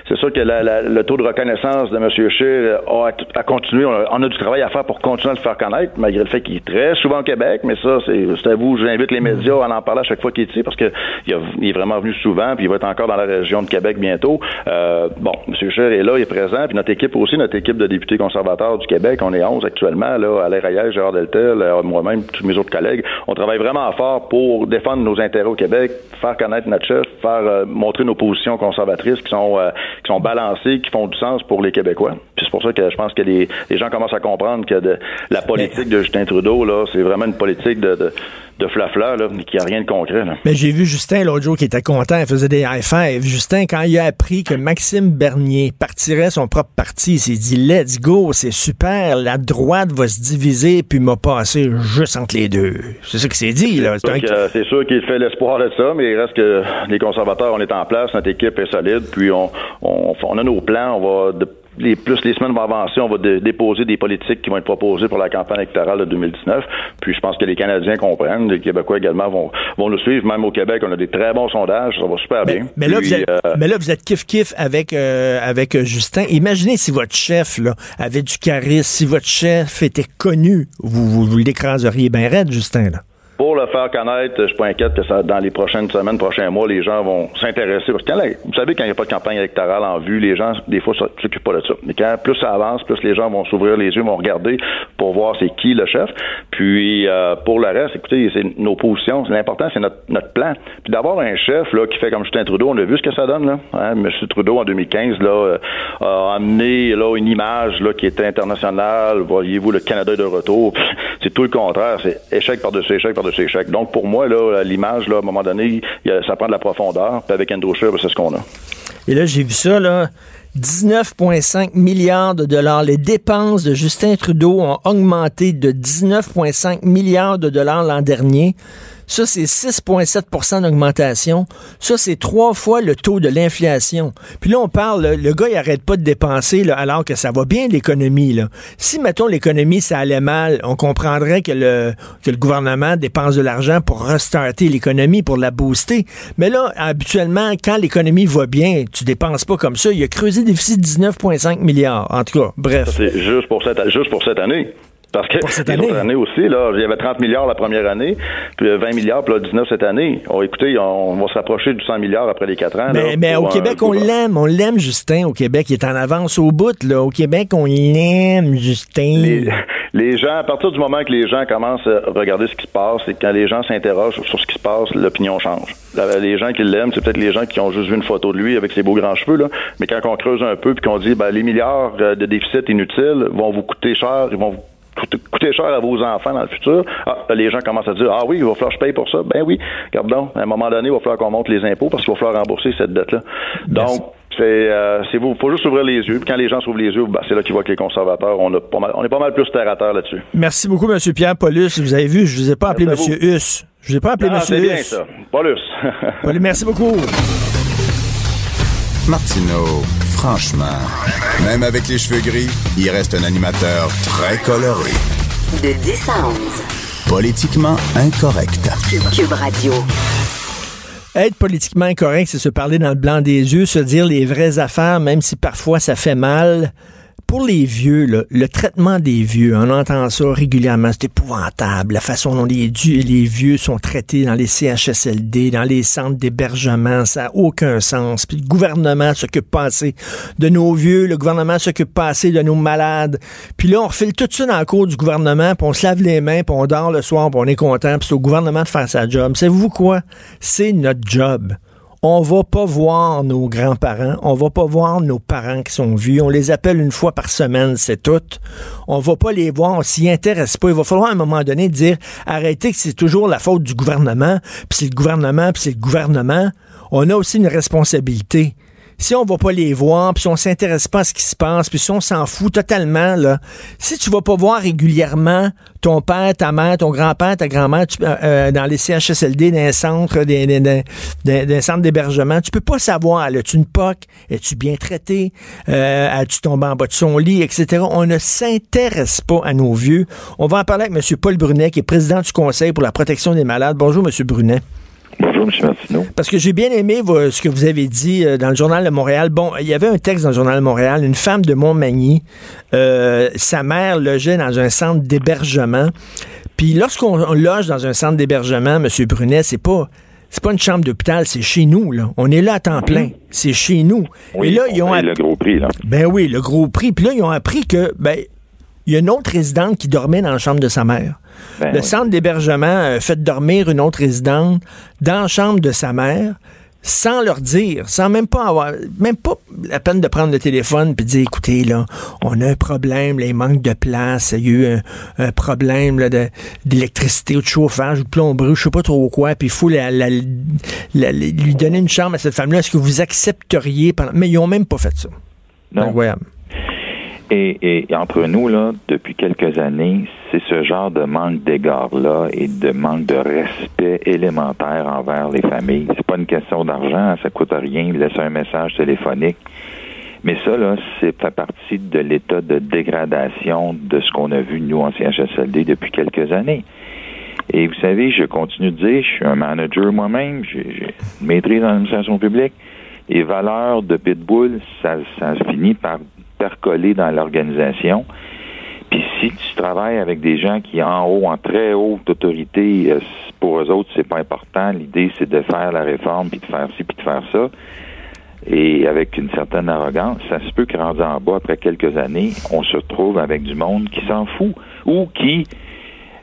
c'est sûr que le taux de reconnaissance de M. Scheer a, a continué. On a, du travail à faire pour continuer à le faire connaître, malgré le fait qu'il est très souvent au Québec. Mais ça, c'est à vous. J'invite les médias à en parler à chaque fois qu'il est ici, parce qu'il est vraiment venu souvent, puis il va être encore dans la région de Québec bientôt. Euh, bon, M. Scheer est là, il est présent, puis notre équipe aussi, notre équipe de députés conservateurs du Québec, on est 11 actuellement, là, Alain Rayel, Gérard Deltel, euh, moi-même, tous mes autres collègues. On travaille vraiment fort pour défendre nos intérêts au Québec, faire connaître notre chef, faire montrer nos positions conservatrices qui sont euh, qui sont balancées, qui font du sens pour les Québécois. Puis c'est pour ça que je pense que les, les gens commencent à comprendre que de, la politique de Justin Trudeau là, c'est vraiment une politique de, de de flafla, là, qui a rien de concret. Là.
Mais j'ai vu Justin l'autre jour qui était content, il faisait des high five. Justin, quand il a appris que Maxime Bernier partirait son propre parti, il s'est dit Let's go, c'est super, la droite va se diviser, puis m'a passé juste entre les deux. C'est ça qu'il s'est dit, là.
C'est sûr qu'il fait l'espoir de ça, mais il reste que les conservateurs, on est en place, notre équipe est solide, puis on, on, on a nos plans, on va de les, plus les semaines vont avancer, on va déposer des politiques qui vont être proposées pour la campagne électorale de 2019. Puis je pense que les Canadiens comprennent, les Québécois également vont, vont nous suivre. Même au Québec, on a des très bons sondages, ça va super bien.
Mais là, vous êtes, euh, mais là, vous êtes kiff-kiff avec, euh, avec euh, Justin. Imaginez si votre chef là, avait du charisme, si votre chef était connu, vous, vous, vous l'écraseriez bien raide, Justin. Là.
Pour le faire connaître, je suis pas inquiète que ça, dans les prochaines semaines, prochains mois, les gens vont s'intéresser. Parce que quand, vous savez, quand il n'y a pas de campagne électorale en vue, les gens, des fois, ne s'occupent pas de ça. Mais quand plus ça avance, plus les gens vont s'ouvrir les yeux, vont regarder pour voir c'est qui le chef. Puis, euh, pour le reste, écoutez, c'est nos positions. L'important, c'est notre, notre plan. Puis d'avoir un chef là qui fait comme Justin Trudeau, on a vu ce que ça donne. Là. Hein? M. Trudeau, en 2015, là, euh, a amené là, une image là, qui était internationale. Voyez-vous, le Canada est de retour. c'est tout le contraire. C'est échec par-dessus échec par donc, pour moi, là, l'image, là, à un moment donné, ça prend de la profondeur. Puis avec Andrew Scheer, ben, c'est ce qu'on a.
Et là, j'ai vu ça, là. 19,5 milliards de dollars. Les dépenses de Justin Trudeau ont augmenté de 19,5 milliards de dollars l'an dernier. Ça, c'est 6,7% d'augmentation. Ça, c'est trois fois le taux de l'inflation. Puis là, on parle, le gars, il arrête pas de dépenser alors que ça va bien, l'économie. Si, mettons, l'économie, ça allait mal, on comprendrait que le, gouvernement dépense de l'argent pour restarter l'économie, pour la booster. Mais là, habituellement, quand l'économie va bien, tu dépenses pas comme ça. Il a creusé le déficit de 19,5 milliards. En tout cas, bref.
C'est juste pour cette année. Parce que
cette année.
aussi, là, il y avait 30 milliards la première année, puis 20 milliards, puis là, 19 cette année. Oh, écoutez, on, va se rapprocher du 100 milliards après les 4 ans.
Mais, mais au Québec, on l'aime. On l'aime, Justin. Au Québec, il est en avance au bout. Là. Au Québec, on l'aime, Justin.
Les, gens, à partir du moment que les gens commencent à regarder ce qui se passe, et quand les gens s'interrogent sur ce qui se passe, l'opinion change. Les gens qui l'aiment, c'est peut-être les gens qui ont juste vu une photo de lui avec ses beaux grands cheveux, là. mais quand on creuse un peu puis qu'on dit ben, les milliards euh, de déficit inutiles vont vous coûter cher, ils vont vous coûter cher à vos enfants dans le futur. Ah, les gens commencent à dire Ah oui, il va falloir que je paye pour ça. Ben oui, regardons, à un moment donné, il va falloir qu'on monte les impôts parce qu'il va falloir rembourser cette dette-là. Donc, c'est euh, vous faut juste ouvrir les yeux. Puis quand les gens s'ouvrent les yeux, ben, c'est là qu'ils voient que les conservateurs, on, a pas mal, on est pas mal plus terre à terre là-dessus.
Merci beaucoup, M. Pierre Paulus. Vous avez vu, je vous ai pas appelé M. Huss. Je vous ai pas appelé M. Huss. C'est bien
ça. Paulus.
merci beaucoup.
Martineau, franchement, même avec les cheveux gris, il reste un animateur très coloré.
De 10 à 11.
Politiquement incorrect.
Cube Radio.
Être politiquement incorrect, c'est se parler dans le blanc des yeux, se dire les vraies affaires, même si parfois ça fait mal pour les vieux, le traitement des vieux, on entend ça régulièrement, c'est épouvantable, la façon dont les, les vieux sont traités dans les CHSLD, dans les centres d'hébergement, ça n'a aucun sens. Puis le gouvernement s'occupe pas assez de nos vieux, le gouvernement s'occupe pas assez de nos malades. Puis là, on refile tout ça dans le cours du gouvernement, puis on se lave les mains, puis on dort le soir, puis on est content, puis c'est au gouvernement de faire sa job. Savez-vous quoi? C'est notre job on va pas voir nos grands-parents, on va pas voir nos parents qui sont vieux, on les appelle une fois par semaine, c'est tout. On va pas les voir, on s'y intéresse pas. Il va falloir à un moment donné dire arrêtez que c'est toujours la faute du gouvernement, puis c'est le gouvernement, puis c'est le gouvernement. On a aussi une responsabilité si on va pas les voir, puis si on s'intéresse pas à ce qui se passe, puis si on s'en fout totalement, là, si tu vas pas voir régulièrement ton père, ta mère, ton grand-père, ta grand-mère euh, euh, dans les CHSLD, dans les centres, des, d'hébergement, tu peux pas savoir, as-tu une POC, es-tu bien traité, euh, as-tu tombé en bas de son lit, etc. On ne s'intéresse pas à nos vieux. On va en parler avec M. Paul Brunet, qui est président du Conseil pour la protection des malades. Bonjour, M. Brunet.
Bonjour, M. Martineau.
Parce que j'ai bien aimé ce que vous avez dit euh, dans le Journal de Montréal. Bon, il y avait un texte dans le Journal de Montréal, une femme de Montmagny, euh, sa mère logeait dans un centre d'hébergement. Puis lorsqu'on loge dans un centre d'hébergement, M. Brunet, c'est pas c'est pas une chambre d'hôpital, c'est chez nous, là. On est là à temps plein. C'est chez nous.
Et là, ils ont le gros prix, là.
Ben oui, le gros prix. Puis là, ils ont appris que, ben, il y a une autre résidente qui dormait dans la chambre de sa mère. Ben le centre d'hébergement a fait dormir une autre résidente dans la chambre de sa mère sans leur dire, sans même pas avoir, même pas la peine de prendre le téléphone et de dire, écoutez, là, on a un problème, là, il manque de place, il y a eu un, problème d'électricité ou de chauffage ou de plomberie, je sais pas trop quoi, puis il faut lui donner une chambre à cette femme-là. Est-ce que vous accepteriez? Pendant... Mais ils ont même pas fait ça.
Non. Incroyable. Et, entre nous, là, depuis quelques années, c'est ce genre de manque d'égard-là et de manque de respect élémentaire envers les familles. C'est pas une question d'argent, ça coûte rien, laisser un message téléphonique. Mais ça, là, c'est fait partie de l'état de dégradation de ce qu'on a vu, nous, en CHSLD, depuis quelques années. Et vous savez, je continue de dire, je suis un manager moi-même, j'ai une maîtrise en administration publique. Les valeurs de Pitbull, ça, ça finit par percoler dans l'organisation. Puis si tu travailles avec des gens qui, en haut, en très haute autorité, euh, pour eux autres, c'est pas important. L'idée, c'est de faire la réforme, puis de faire ci, puis de faire ça. Et avec une certaine arrogance, ça se peut que rendu en bas, après quelques années, on se retrouve avec du monde qui s'en fout ou qui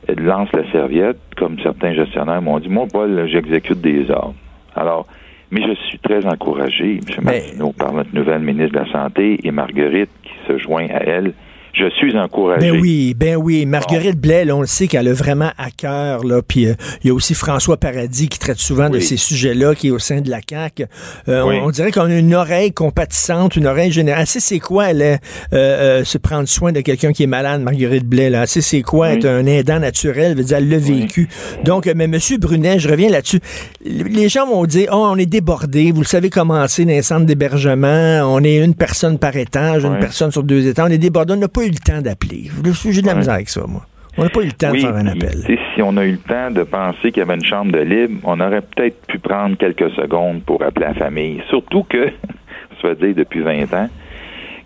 lance la serviette, comme certains gestionnaires m'ont dit. Moi, Paul, j'exécute des ordres. Alors, mais je suis très encouragé, M. Martineau, par notre nouvelle ministre de la Santé et Marguerite qui se joint à elle je suis encouragé.
Ben oui, ben oui. Marguerite Blais, on le sait qu'elle a vraiment à cœur. Là. Puis euh, il y a aussi François Paradis qui traite souvent de ces sujets-là, qui est au sein de la CAQ. Euh, on, dirait qu'on a une oreille compatissante, une oreille générale. Elle c'est quoi, elle, euh, euh, se prendre soin de quelqu'un qui est malade, Marguerite Blais. Là? C'est quoi, être un aidant naturel? Elle, dire, elle l'a vécu. Donc, mais M. Brunet, je reviens là-dessus. Les gens vont dire, oh, on est débordé. Vous le savez comment c'est dans les centres d'hébergement. On est une personne par étage, une personne sur deux étages. On est débordé. On n'a pas eu le temps d'appeler. J'ai de la misère avec ça, moi. On n'a pas eu le temps de faire un appel.
Si on a eu le temps de penser qu'il y avait une chambre de libre, on aurait peut-être pu prendre quelques secondes pour appeler la famille. Surtout que, ça veut dire depuis 20 ans,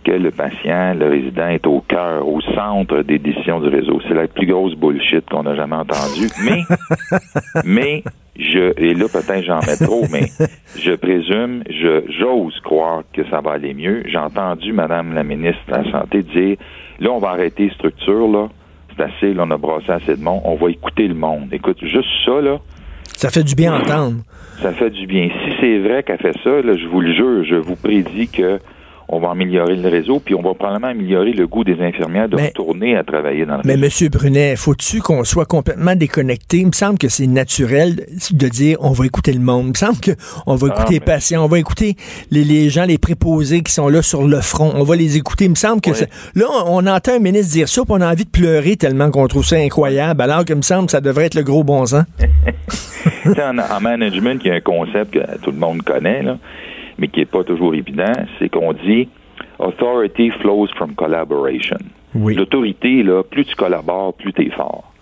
que le patient, le résident est au cœur, au centre des décisions du réseau. C'est la plus grosse bullshit qu'on a jamais entendue. Mais, mais, je, et là peut-être j'en mets trop, mais je présume, je, j'ose croire que ça va aller mieux. J'ai entendu Madame la ministre de la Santé dire Là, on va arrêter structure, là. C'est assez, là, on a brassé assez de monde. On va écouter le monde. Écoute, juste ça, là.
Ça fait du bien entendre.
Ça fait du bien. Si c'est vrai qu'elle fait ça, là, je vous le jure, je vous prédis que on va améliorer le réseau, puis on va probablement améliorer le goût des infirmières de retourner à travailler dans le
mais Monsieur Brunet, faut-tu qu'on soit complètement déconnecté? Il me semble que c'est naturel de dire on va écouter le monde. Il me semble qu'on va ah, écouter les patients, on va écouter les, gens, les préposés qui sont là sur le front. On va les écouter. Il me semble que là, on entend un ministre dire ça, puis on a envie de pleurer tellement qu'on trouve ça incroyable, alors que me semble que ça devrait être le gros bon sens.
en, en management, il y a un concept que tout le monde connaît, là mais qui n'est pas toujours évident, c'est qu'on dit authority flows from collaboration. L'autorité, là, plus tu collabores, plus tu es fort.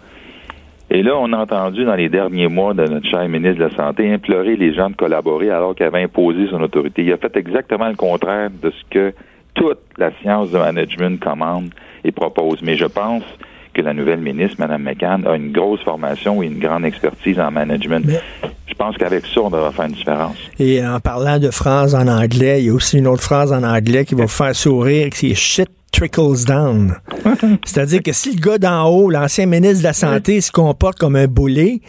Et là, on a entendu dans les derniers mois de notre cher ministre de la Santé implorer les gens de collaborer alors qu'il avait imposé son autorité. Il a fait exactement le contraire de ce que toute la science de management commande et propose. Mais je pense que la nouvelle ministre, Mme McCann, a une grosse formation et une grande expertise en management. je pense qu'avec ça, on devra faire une différence.
Et en parlant de phrases en anglais, il y a aussi une autre phrase en anglais qui va vous faire sourire, qui est shit trickles down. C'est-à-dire que si le gars d'en haut, l'ancien ministre de la Santé, se comporte comme un boulet,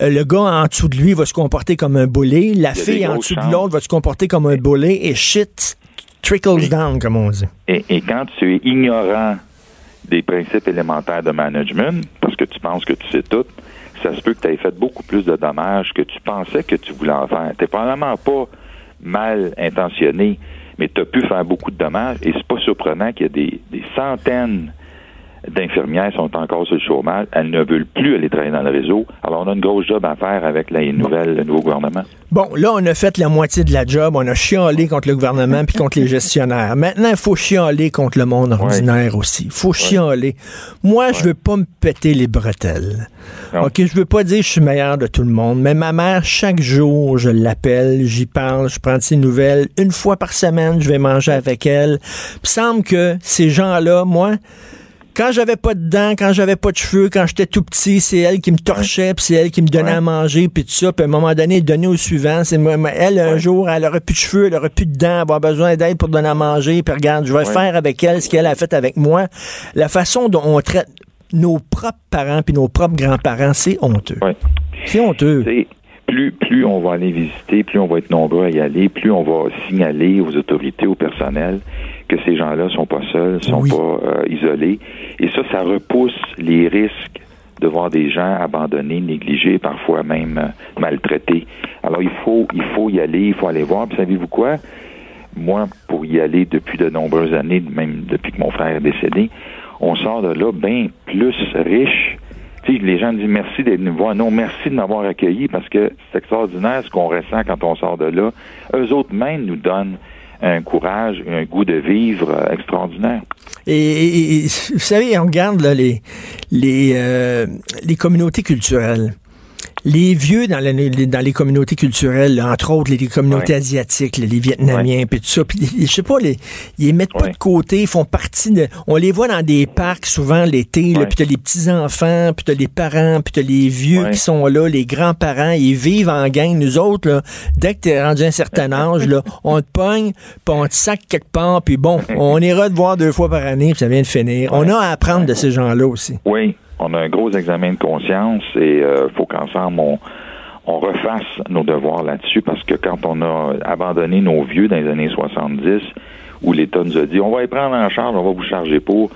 euh, le gars en dessous de lui va se comporter comme un boulet, la fille en dessous de l'autre va se comporter comme un boulet, et shit trickles down, comme on dit.
Et, et quand tu es ignorant des principes élémentaires de management, parce que tu penses que tu sais tout, ça se peut que tu aies fait beaucoup plus de dommages que tu pensais que tu voulais en faire. Tu probablement pas mal intentionné, mais tu as pu faire beaucoup de dommages et c'est pas surprenant qu'il y ait des, des centaines d'infirmières sont encore sur le chômage. Elles ne veulent plus aller travailler dans le réseau. Alors, on a une grosse job à faire avec la nouvelle, le nouveau gouvernement.
Bon, là, on a fait la moitié de la job. On a chialé contre le gouvernement puis contre les gestionnaires. Maintenant, il faut chialer contre le monde ordinaire aussi. Il faut chialer. Moi, je veux pas me péter les bretelles. OK, je veux pas dire que je suis meilleur de tout le monde, mais ma mère, chaque jour, je l'appelle, j'y parle, je prends ses nouvelles. Une fois par semaine, je vais manger avec elle. Il semble que ces gens-là, moi, quand j'avais pas de dents, quand j'avais pas de cheveux, quand j'étais tout petit, c'est elle qui me torchait, puis c'est elle qui me donnait à manger, puis tout ça. Puis à un moment donné, donner au suivant. C'est elle un jour, elle aurait plus de cheveux, elle aurait plus de dents, elle avoir besoin d'aide pour donner à manger. Puis regarde, je vais faire avec elle ce qu'elle a fait avec moi. La façon dont on traite nos propres parents puis nos propres grands-parents, c'est honteux. C'est honteux.
Plus, plus on va aller visiter, plus on va être nombreux à y aller, plus on va signaler aux autorités, au personnel que ces gens-là sont pas seuls, sont pas euh, isolés. Et ça, ça repousse les risques de voir des gens abandonnés, négligés, parfois même euh, maltraités. Alors il faut, il faut y aller, il faut aller voir. Puis savez-vous quoi? Moi, pour y aller depuis de nombreuses années, même depuis que mon frère est décédé, on sort de là bien plus riche. Tu sais, les gens disent merci d'être venus voir. Non, merci de m'avoir accueilli parce que c'est extraordinaire ce qu'on ressent quand on sort de là. Eux autres même nous donnent un courage, un goût de vivre euh, extraordinaire.
Et, vous savez, on regarde les, les, euh, les communautés culturelles les vieux dans, les, dans les communautés culturelles, entre autres les, communautés asiatiques, les Vietnamiens, puis tout ça, puis je sais pas, les, ils les mettent pas de côté, ils font partie de... On les voit dans des parcs souvent l'été, puis t'as les petits-enfants, puis t'as les parents, puis t'as les vieux qui sont là, les grands-parents, ils vivent en gang. Nous autres, là, dès que t'es rendu à un certain âge, là, on te pogne, puis on te sac quelque part, puis bon, on ira te voir deux fois par année, puis ça vient de finir. On a à apprendre de ces gens-là aussi.
Oui, on a un gros examen de conscience et euh, faut qu'ensemble on, on refasse nos devoirs là-dessus parce que quand on a abandonné nos vieux dans les années 70, où l'État nous a dit on va y prendre en charge, on va vous charger pour,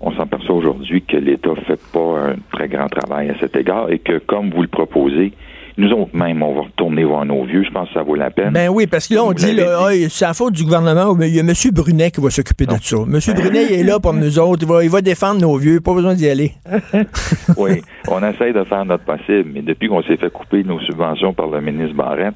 on s'aperçoit aujourd'hui que l'État fait pas un très grand travail à cet égard et que comme vous le proposez, nous autres même, on va retourner voir nos vieux. Je pense que ça vaut la peine.
Ben oui, parce que là, on dit, là, c'est la faute du gouvernement. Il y a M. Brunet qui va s'occuper de ça. M. Brunet, il est là pour nous autres. Il va, il va défendre nos vieux. Pas besoin d'y aller.
oui, on essaye de faire notre possible. Mais depuis qu'on s'est fait couper nos subventions par le ministre Barrette,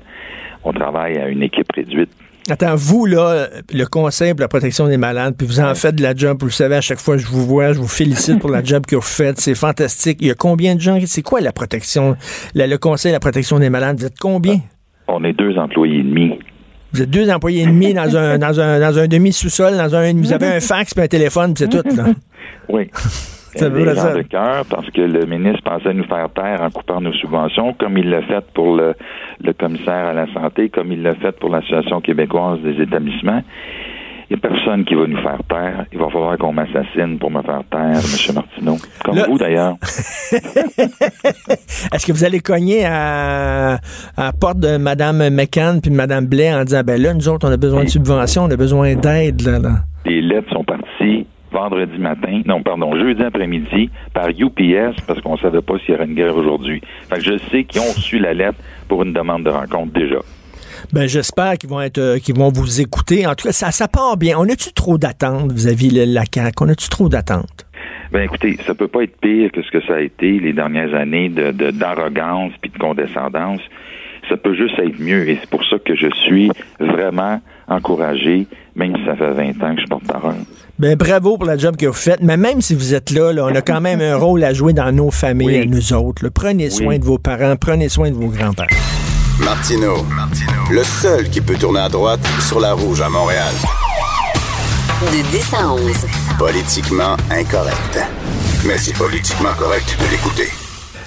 on travaille à une équipe réduite
Attends, vous, là, le Conseil pour la protection des malades, puis vous en faites de la job, vous le savez, à chaque fois que je vous vois, je vous félicite pour la job que vous faites, c'est fantastique. Il y a combien de gens, c'est quoi la protection, le Conseil de la protection des malades, vous êtes combien?
On est deux employés et demi.
Vous êtes deux employés et demi dans un, dans un, dans un demi-sous-sol, dans un, vous avez un fax puis un téléphone, c'est tout, là.
Oui. Des gens de cœur parce que le ministre pensait nous faire taire en coupant nos subventions, comme il l'a fait pour le, le commissaire à la santé, comme il l'a fait pour l'Association québécoise des établissements. Il n'y a personne qui va nous faire taire. Il va falloir qu'on m'assassine pour me faire taire, M. Martineau. Comme vous, d'ailleurs.
Est-ce que vous allez cogner à, à la porte de Mme McCann puis de Mme Blais en disant, ben là, nous autres, on a besoin de subventions, on a besoin d'aide, là, là?
Les lettres sont parties vendredi matin, non, pardon, jeudi après-midi par UPS parce qu'on ne savait pas s'il y aurait une guerre aujourd'hui. Fait que je sais qu'ils ont reçu la lettre pour une demande de rencontre déjà.
Ben, j'espère qu'ils vont être, euh, qu'ils vont vous écouter. En tout cas, ça, ça part bien. On a-tu trop d'attentes vis-à-vis de la CAQ? On a-tu trop d'attentes?
Ben, écoutez, ça peut pas être pire que ce que ça a été les dernières années de, d'arrogance puis de condescendance. Ça peut juste être mieux. Et c'est pour ça que je suis vraiment encouragé, même si ça fait 20 ans que je porte parole.
Ben, bravo pour la job que vous faites. Mais même si vous êtes là, on a quand même un rôle à jouer dans nos familles, à nous autres. Prenez soin de vos parents, prenez soin de vos grands-parents.
Martino, le seul qui peut tourner à droite sur la rouge à Montréal.
De 10 à 11.
Politiquement incorrect. Mais c'est politiquement correct de l'écouter.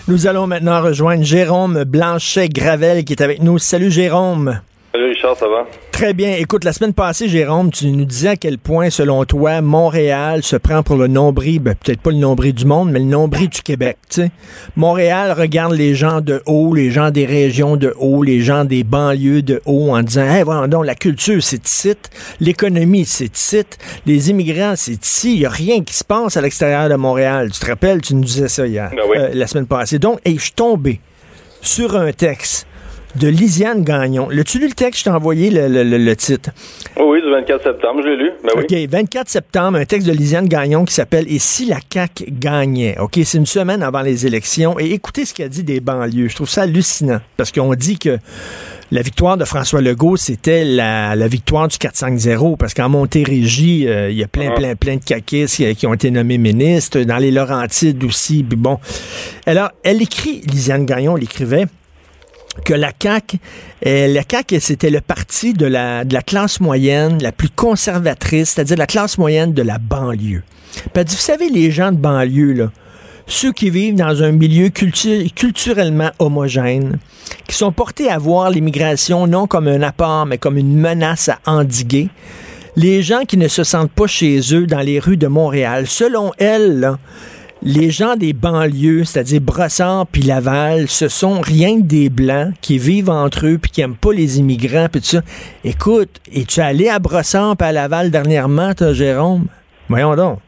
Nous allons maintenant rejoindre Jérôme Blanchet-Gravel qui est avec nous. Salut Jérôme.
Salut Richard, ça va?
Très bien. Écoute, la semaine passée, Jérôme, tu nous disais à quel point, selon toi, Montréal se prend pour le nombril, ben, peut-être pas le nombril du monde, mais le nombril du Québec. Montréal regarde les gens de haut, les gens des régions de haut, les gens des banlieues de haut en disant, hey, voilà, donc, la culture, c'est ici, l'économie, c'est ici, les immigrants, c'est ici, il n'y a rien qui se passe à l'extérieur de Montréal. Tu te rappelles, tu nous disais ça hier,
Ben oui.
euh, la semaine passée. Donc, hey, je suis tombé sur un texte de Lisiane Gagnon. L'as-tu lu le texte? Je t'ai envoyé le, le- le- le titre.
Oui, oui, du 24 septembre, je l'ai lu. Ben oui.
OK, 24 septembre, un texte de Lisiane Gagnon qui s'appelle Et si la CAQ gagnait? OK, c'est une semaine avant les élections. Et écoutez ce qu'elle dit des banlieues. Je trouve ça hallucinant parce qu'on dit que la victoire de François Legault, c'était la, la victoire du 4-5-0 parce qu'en Montérégie, euh, il y a plein, plein, plein de caquistes qui, qui ont été nommés ministres. Dans les Laurentides aussi. Puis bon. Alors, elle écrit, Lisiane Gagnon, elle écrivait que la CAQ, euh, la c'était le parti de la, classe moyenne la plus conservatrice, c'est-à-dire la classe moyenne de la banlieue. Puis elle dit, vous savez, les gens de banlieue, ceux qui vivent dans un milieu cultu- culturellement homogène, qui sont portés à voir l'immigration non comme un apport, mais comme une menace à endiguer, les gens qui ne se sentent pas chez eux dans les rues de Montréal, selon elle, les gens des banlieues, c'est-à-dire Brossard puis Laval, ce sont rien que des Blancs qui vivent entre eux puis qui aiment pas les immigrants puis tout ça. Écoute, es-tu allé à Brossard puis à Laval dernièrement, toi, Jérôme? Voyons donc.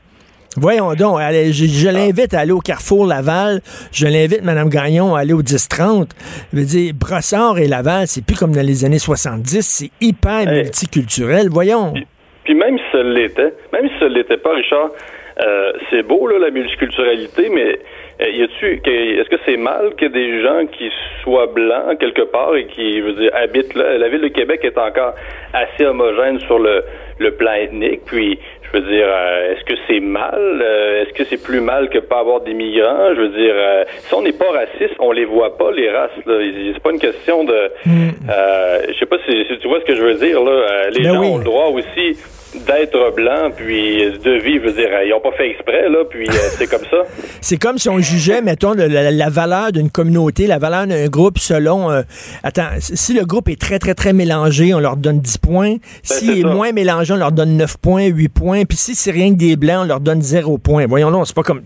Voyons donc, allez, je, je l'invite à aller au Carrefour Laval, je l'invite, Mme Gagnon, à aller au 10-30. Je veux dire, Brossard et Laval, c'est plus comme dans les années 70, c'est hyper
Hey.
multiculturel, voyons.
Puis même si ça l'était, même si ça l'était pas, Richard, euh, c'est beau là, la multiculturalité, mais euh, y a-tu, que- est-ce que c'est mal que des gens qui soient blancs quelque part et qui, je veux dire, habitent là, la ville de Québec est encore assez homogène sur le, le plan ethnique, puis je veux dire, euh, est-ce que c'est mal? Euh, est-ce que c'est plus mal que pas avoir d'immigrants? Je veux dire, euh, si on n'est pas raciste, on les voit pas, les races. Là. C'est pas une question de... Euh, je sais pas si, si tu vois ce que je veux dire. Là. Les
Ben
gens
oui.
ont le droit aussi d'être blancs, puis de vivre, je veux dire, euh, ils ont pas fait exprès, là, puis euh, c'est comme ça.
C'est comme si on jugeait, mettons, la, la valeur d'une communauté, la valeur d'un groupe selon... euh, attends, si le groupe est très, très, très mélangé, on leur donne 10 points. S'il
c'est
est moins mélangé, on leur donne 9 points, 8 points. Puis si c'est rien que des blancs, on leur donne 0 points. Voyons donc, c'est pas comme...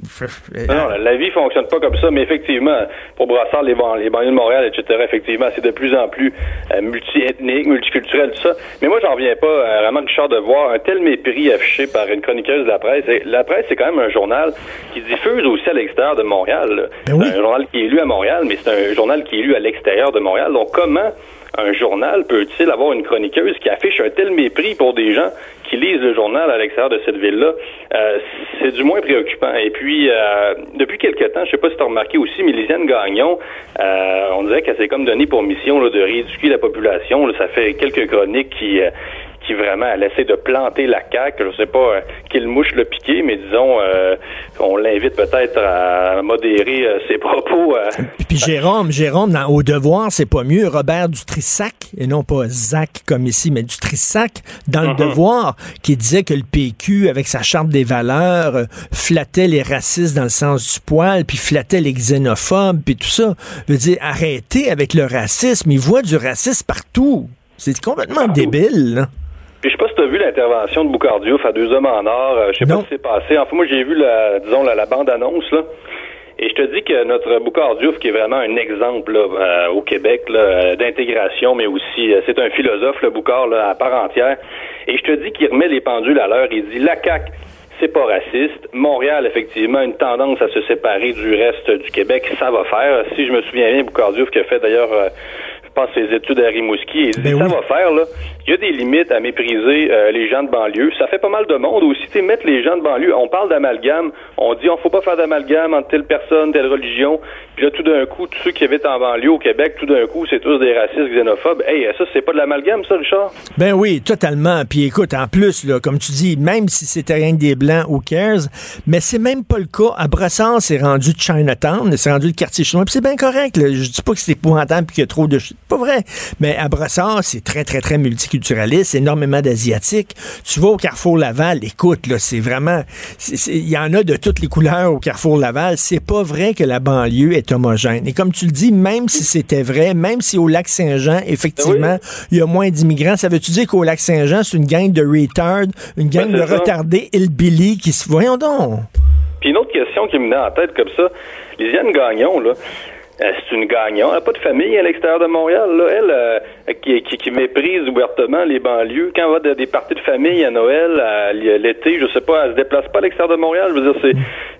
Non, non, la vie fonctionne pas comme ça, mais effectivement, pour Brassard, les, ban- les banlieues de Montréal, etc., effectivement, c'est de plus en plus euh, multi-ethnique, multiculturel, tout ça. Mais moi, j'en reviens pas, euh, vraiment, Richard, de voir un tel mépris affiché par une chroniqueuse de la presse. Et la presse, c'est quand même un journal qui diffuse aussi à l'extérieur de Montréal.
Ben oui.
C'est un journal qui est lu à Montréal, mais c'est un journal qui est lu à l'extérieur de Montréal. Donc, comment un journal peut-il avoir une chroniqueuse qui affiche un tel mépris pour des gens qui lisent le journal à l'extérieur de cette ville-là? Euh, c'est du moins préoccupant. Et puis, euh, depuis quelque temps, je sais pas si tu as remarqué aussi, mais Lisiane Gagnon, euh, on dirait qu'elle s'est comme donné pour mission là, de rééduquer la population. Là. Ça fait quelques chroniques qui... qui vraiment, elle essaie de planter la CAQ. Je sais pas euh, quelle mouche l'a piqué, mais disons, euh, on l'invite peut-être à modérer euh, ses propos. euh,
Puis, Jérôme, Jérôme, dans Au devoir, c'est pas mieux. Robert Dutrissac, et non pas Zach comme ici, mais Dutrissac, dans Le devoir, qui disait que le PQ, avec sa charte des valeurs, euh, flattait les racistes dans le sens du poil, puis flattait les xénophobes, puis tout ça. Je veux dire, arrêtez avec le racisme. Il voit du racisme partout. C'est complètement débile, là.
Puis je sais pas si tu as vu l'intervention de Boucardiouf à Deux Hommes en or. Euh, Je sais
Non.
pas ce qui s'est passé. Enfin, moi, j'ai vu la, disons, la, la bande-annonce, là. Et je te dis que notre Boucardiouf, qui est vraiment un exemple là, euh, au Québec euh, d'intégration, mais aussi, euh, c'est un philosophe, le Boucard, là, à part entière. Et je te dis qu'il remet les pendules à l'heure. Il dit, la CAQ, c'est pas raciste. Montréal, effectivement, une tendance à se séparer du reste du Québec, ça va faire. Si je me souviens bien, Boucardiouf, qui a fait d'ailleurs... euh, passe ses études à Rimouski et dit
Ben
ça
oui.
va faire là. Il y a des limites à mépriser euh, les gens de banlieue. Ça fait pas mal de monde aussi. Tu mettre les gens de banlieue. On parle d'amalgame. On dit on faut pas faire d'amalgame entre telle personne, telle religion. Puis là, tout d'un coup, tous ceux qui habitent en banlieue au Québec, tout d'un coup, c'est tous des racistes xénophobes. Hey, ça, c'est pas de l'amalgame, ça, Richard?
Ben oui, totalement. Puis écoute, en plus, là, comme tu dis, même si c'était rien que des blancs, who cares, mais c'est même pas le cas. À Brossard, c'est rendu Chinatown, c'est rendu le quartier chinois, puis c'est bien correct. Là. Je dis pas que c'est épouvantable puis qu'il y a trop de... Pas vrai. Mais à Brossard, c'est très, très, très multiculturaliste, énormément d'Asiatiques. Tu vas au Carrefour Laval, écoute, là, c'est vraiment... Il y en a de toutes les couleurs au Carrefour Laval. C'est pas vrai que la banlieue est homogène. Et comme tu le dis, même si c'était vrai, même si au lac Saint-Jean, effectivement, il y a moins d'immigrants, ça veut-tu dire qu'au lac Saint-Jean, c'est une gang de retard, une gang
Ben,
de
ça.
retardés hillbilly qui se... Voyons donc!
Puis une autre question qui me venait en tête comme ça, Lisiane Gagnon, là, euh, c'est une Gagnon, elle n'a pas de famille à l'extérieur de Montréal, là, elle, euh, qui, qui, qui méprise ouvertement les banlieues. Quand elle va des parties de famille à Noël, à l'été, je sais pas, elle se déplace pas à l'extérieur de Montréal. Je veux dire, c'est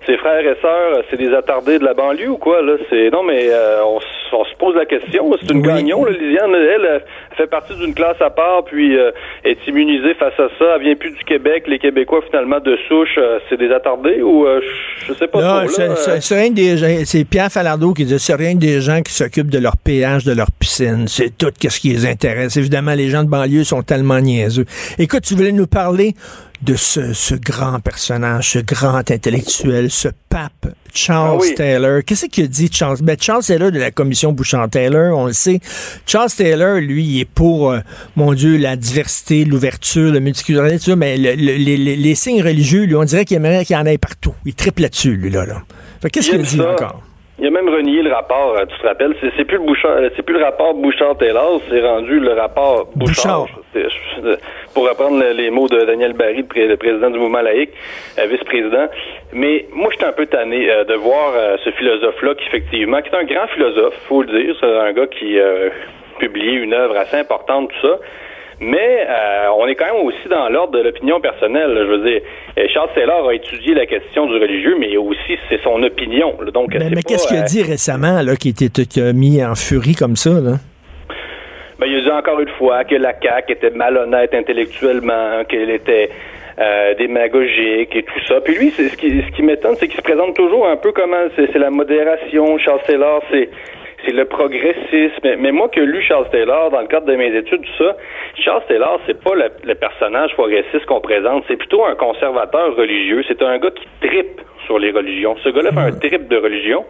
ses frères et sœurs, euh, c'est des attardés de la banlieue ou quoi, là? C'est non, mais euh, on, on se pose la question. C'est une
Oui.
Gagnon, là, Lisiane, elle, euh, fait partie d'une classe à part, puis euh, est immunisée face à ça. Elle vient plus du Québec. Les Québécois, finalement, de souche, euh, c'est des attardés ou euh, je sais pas
Non, c'est-
là.
c'est c'est rien des c'est Pierre Falardeau qui dit rien que des gens qui s'occupent de leur péage, de leur piscine. C'est tout ce qui les intéresse. Évidemment, les gens de banlieue sont tellement niaiseux. Écoute, tu voulais nous parler de ce, ce grand personnage, ce grand intellectuel, ce pape Charles
Ah oui.
Taylor. Qu'est-ce qu'il a dit, Charles? Ben, Charles Taylor de la commission Bouchard-Taylor, on le sait. Charles Taylor, lui, il est pour, euh, mon Dieu, la diversité, l'ouverture, le multiculturalisme, mais le- le- les, les- les signes religieux, lui, on dirait qu'il aimerait qu'il y en ait partout. Il triple là-dessus, lui, là. là. Qu'est-ce
Il
qu'il dit encore?
Il a même renié le rapport, euh, tu te rappelles, c'est, c'est plus le Bouchard, euh, c'est plus le rapport Bouchard-Taylor, c'est rendu le rapport Bouchard.
Bouchard.
Pour reprendre le- les mots de Daniel Barry, le, pré- le président du mouvement laïque, euh, vice-président. Mais moi, j'étais un peu tanné euh, de voir ce philosophe-là qui, effectivement, qui est un grand philosophe, faut le dire, c'est un gars qui euh, publié une œuvre assez importante, tout ça. Mais euh, on est quand même aussi dans l'ordre de l'opinion personnelle. là. Je veux dire, euh, Charles Taylor a étudié la question du religieux, mais aussi c'est son opinion. là. Donc,
Mais, qu'est-ce qu'il a
euh,
dit récemment, là, qui était qui a mis en furie comme ça, là?
Ben, il a dit encore une fois que la CAQ était malhonnête intellectuellement, qu'elle était euh, démagogique et tout ça. Puis lui, c'est ce qui, ce qui m'étonne, c'est qu'il se présente toujours un peu comme c'est la modération. Charles Taylor, c'est c'est le progressisme. Mais, mais moi qui ai lu Charles Taylor dans le cadre de mes études, tout ça, Charles Taylor, c'est pas le, le personnage progressiste qu'on présente, c'est plutôt un conservateur religieux. C'est un gars qui tripe sur les religions. Ce gars-là fait un trip de religion.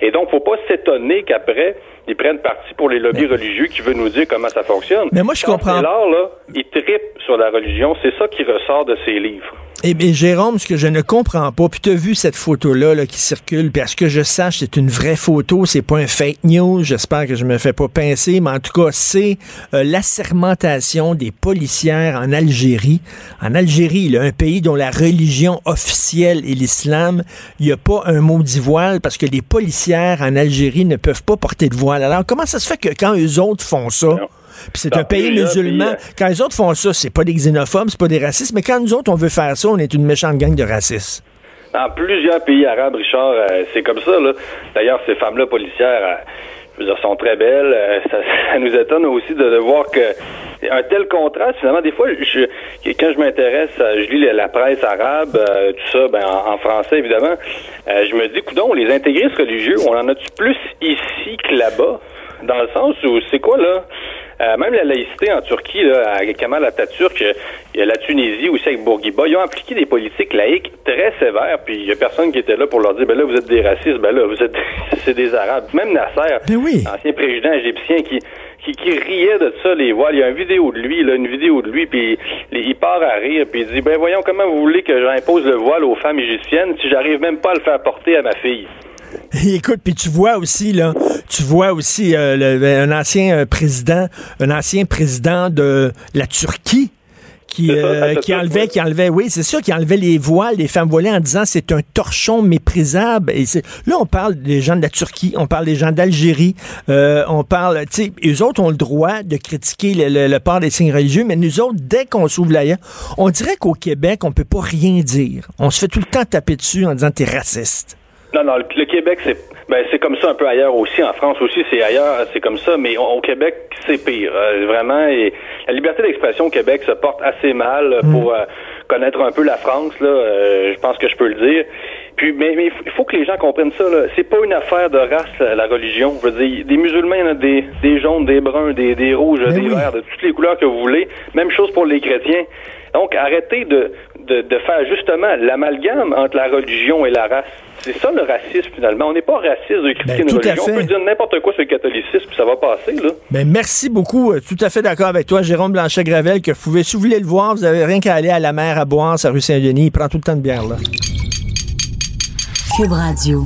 Et donc, faut pas s'étonner qu'après, ils prennent parti pour les lobbies religieux qui veulent nous dire comment ça fonctionne.
Mais moi, je
Charles
comprends-
Taylor, là, il tripe sur la religion. C'est ça qui ressort de ses livres.
Eh bien, Jérôme, ce que je ne comprends pas, puis tu as vu cette photo-là là, qui circule, puis à ce que je sache, c'est une vraie photo, c'est pas un fake news, j'espère que je me fais pas pincer, mais en tout cas, c'est euh, l'assermentation des policières en Algérie. En Algérie, là, un pays dont la religion officielle est l'islam, il n'y a pas un mot voile parce que les policières en Algérie ne peuvent pas porter de voile. Alors, comment ça se fait que quand eux autres font ça. Puis c'est un pays musulman.
euh,
Quand les autres font ça, c'est pas des xénophobes, c'est pas des racistes, mais quand nous autres, on veut faire ça, on est une méchante gang de racistes.
Dans plusieurs pays arabes, Richard, euh, c'est comme ça. Là. D'ailleurs, ces femmes-là policières, euh, je veux dire, sont très belles. Euh, ça, ça nous étonne aussi de, de voir que un tel contraste. Finalement, des fois, je, quand je m'intéresse, je lis la, la presse arabe, tout ça, ben, en, en français évidemment. je me dis, coudon, les intégristes religieux, on en a-tu plus ici que là-bas? Dans le sens où c'est quoi là? Euh, même la laïcité en Turquie, là, avec Kamal Atatürk, euh, il y a la Tunisie aussi avec Bourguiba, ils ont appliqué des politiques laïques très sévères, puis il y a personne qui était là pour leur dire, ben là, vous êtes des racistes, ben là, vous êtes, c'est des Arabes. Même Nasser,
Ben oui.
ancien président égyptien, qui, qui, qui riait de ça, les voiles. Il y a une vidéo de lui, là, une vidéo de lui, puis il, il part à rire, puis il dit, ben voyons, comment vous voulez que j'impose le voile aux femmes égyptiennes si j'arrive même pas à le faire porter à ma fille?
Écoute, puis tu vois aussi là, tu vois aussi euh, le- un ancien euh, président, un ancien président de la Turquie qui, euh, qui enlevait, qui enlevait, oui, c'est sûr, qui enlevait les voiles des femmes voilées en disant c'est un torchon méprisable. Et c'est- là, on parle des gens de la Turquie, on parle des gens d'Algérie, euh, on parle, tu sais, eux autres ont le droit de critiquer le, le- le port des signes religieux, mais nous autres, dès qu'on s'ouvre l'air, on dirait qu'au Québec, on peut pas rien dire. On se fait tout le temps taper dessus en disant t'es raciste.
Non, non, le, Québec, c'est ben, c'est comme ça un peu ailleurs aussi. En France aussi, c'est ailleurs, c'est comme ça. Mais au Québec, c'est pire. Euh, vraiment, et la liberté d'expression au Québec se porte assez mal mm. pour euh, connaître un peu la France. Là, euh, je pense que je peux le dire. Puis, mais, il faut que les gens comprennent ça. C'est pas une affaire de race, la religion. Je veux dire, des musulmans, il y en a des, des jaunes, des bruns, des, des rouges, des verts, de toutes les couleurs que vous voulez. Même chose pour les chrétiens. Donc, arrêtez de, de, de faire justement l'amalgame entre la religion et la race. C'est ça le racisme finalement. On n'est pas raciste de critiquer ben, une religion. On peut dire n'importe quoi sur le catholicisme, puis ça va passer. Là.
Ben, merci beaucoup. Euh, tout à fait d'accord avec toi, Jérôme Blanchet-Gravel, que vous pouvez, si vous voulez le voir, vous n'avez rien qu'à aller à la mer à Boire, à rue Saint-Denis. Il prend tout le temps de bière là. Cube Radio.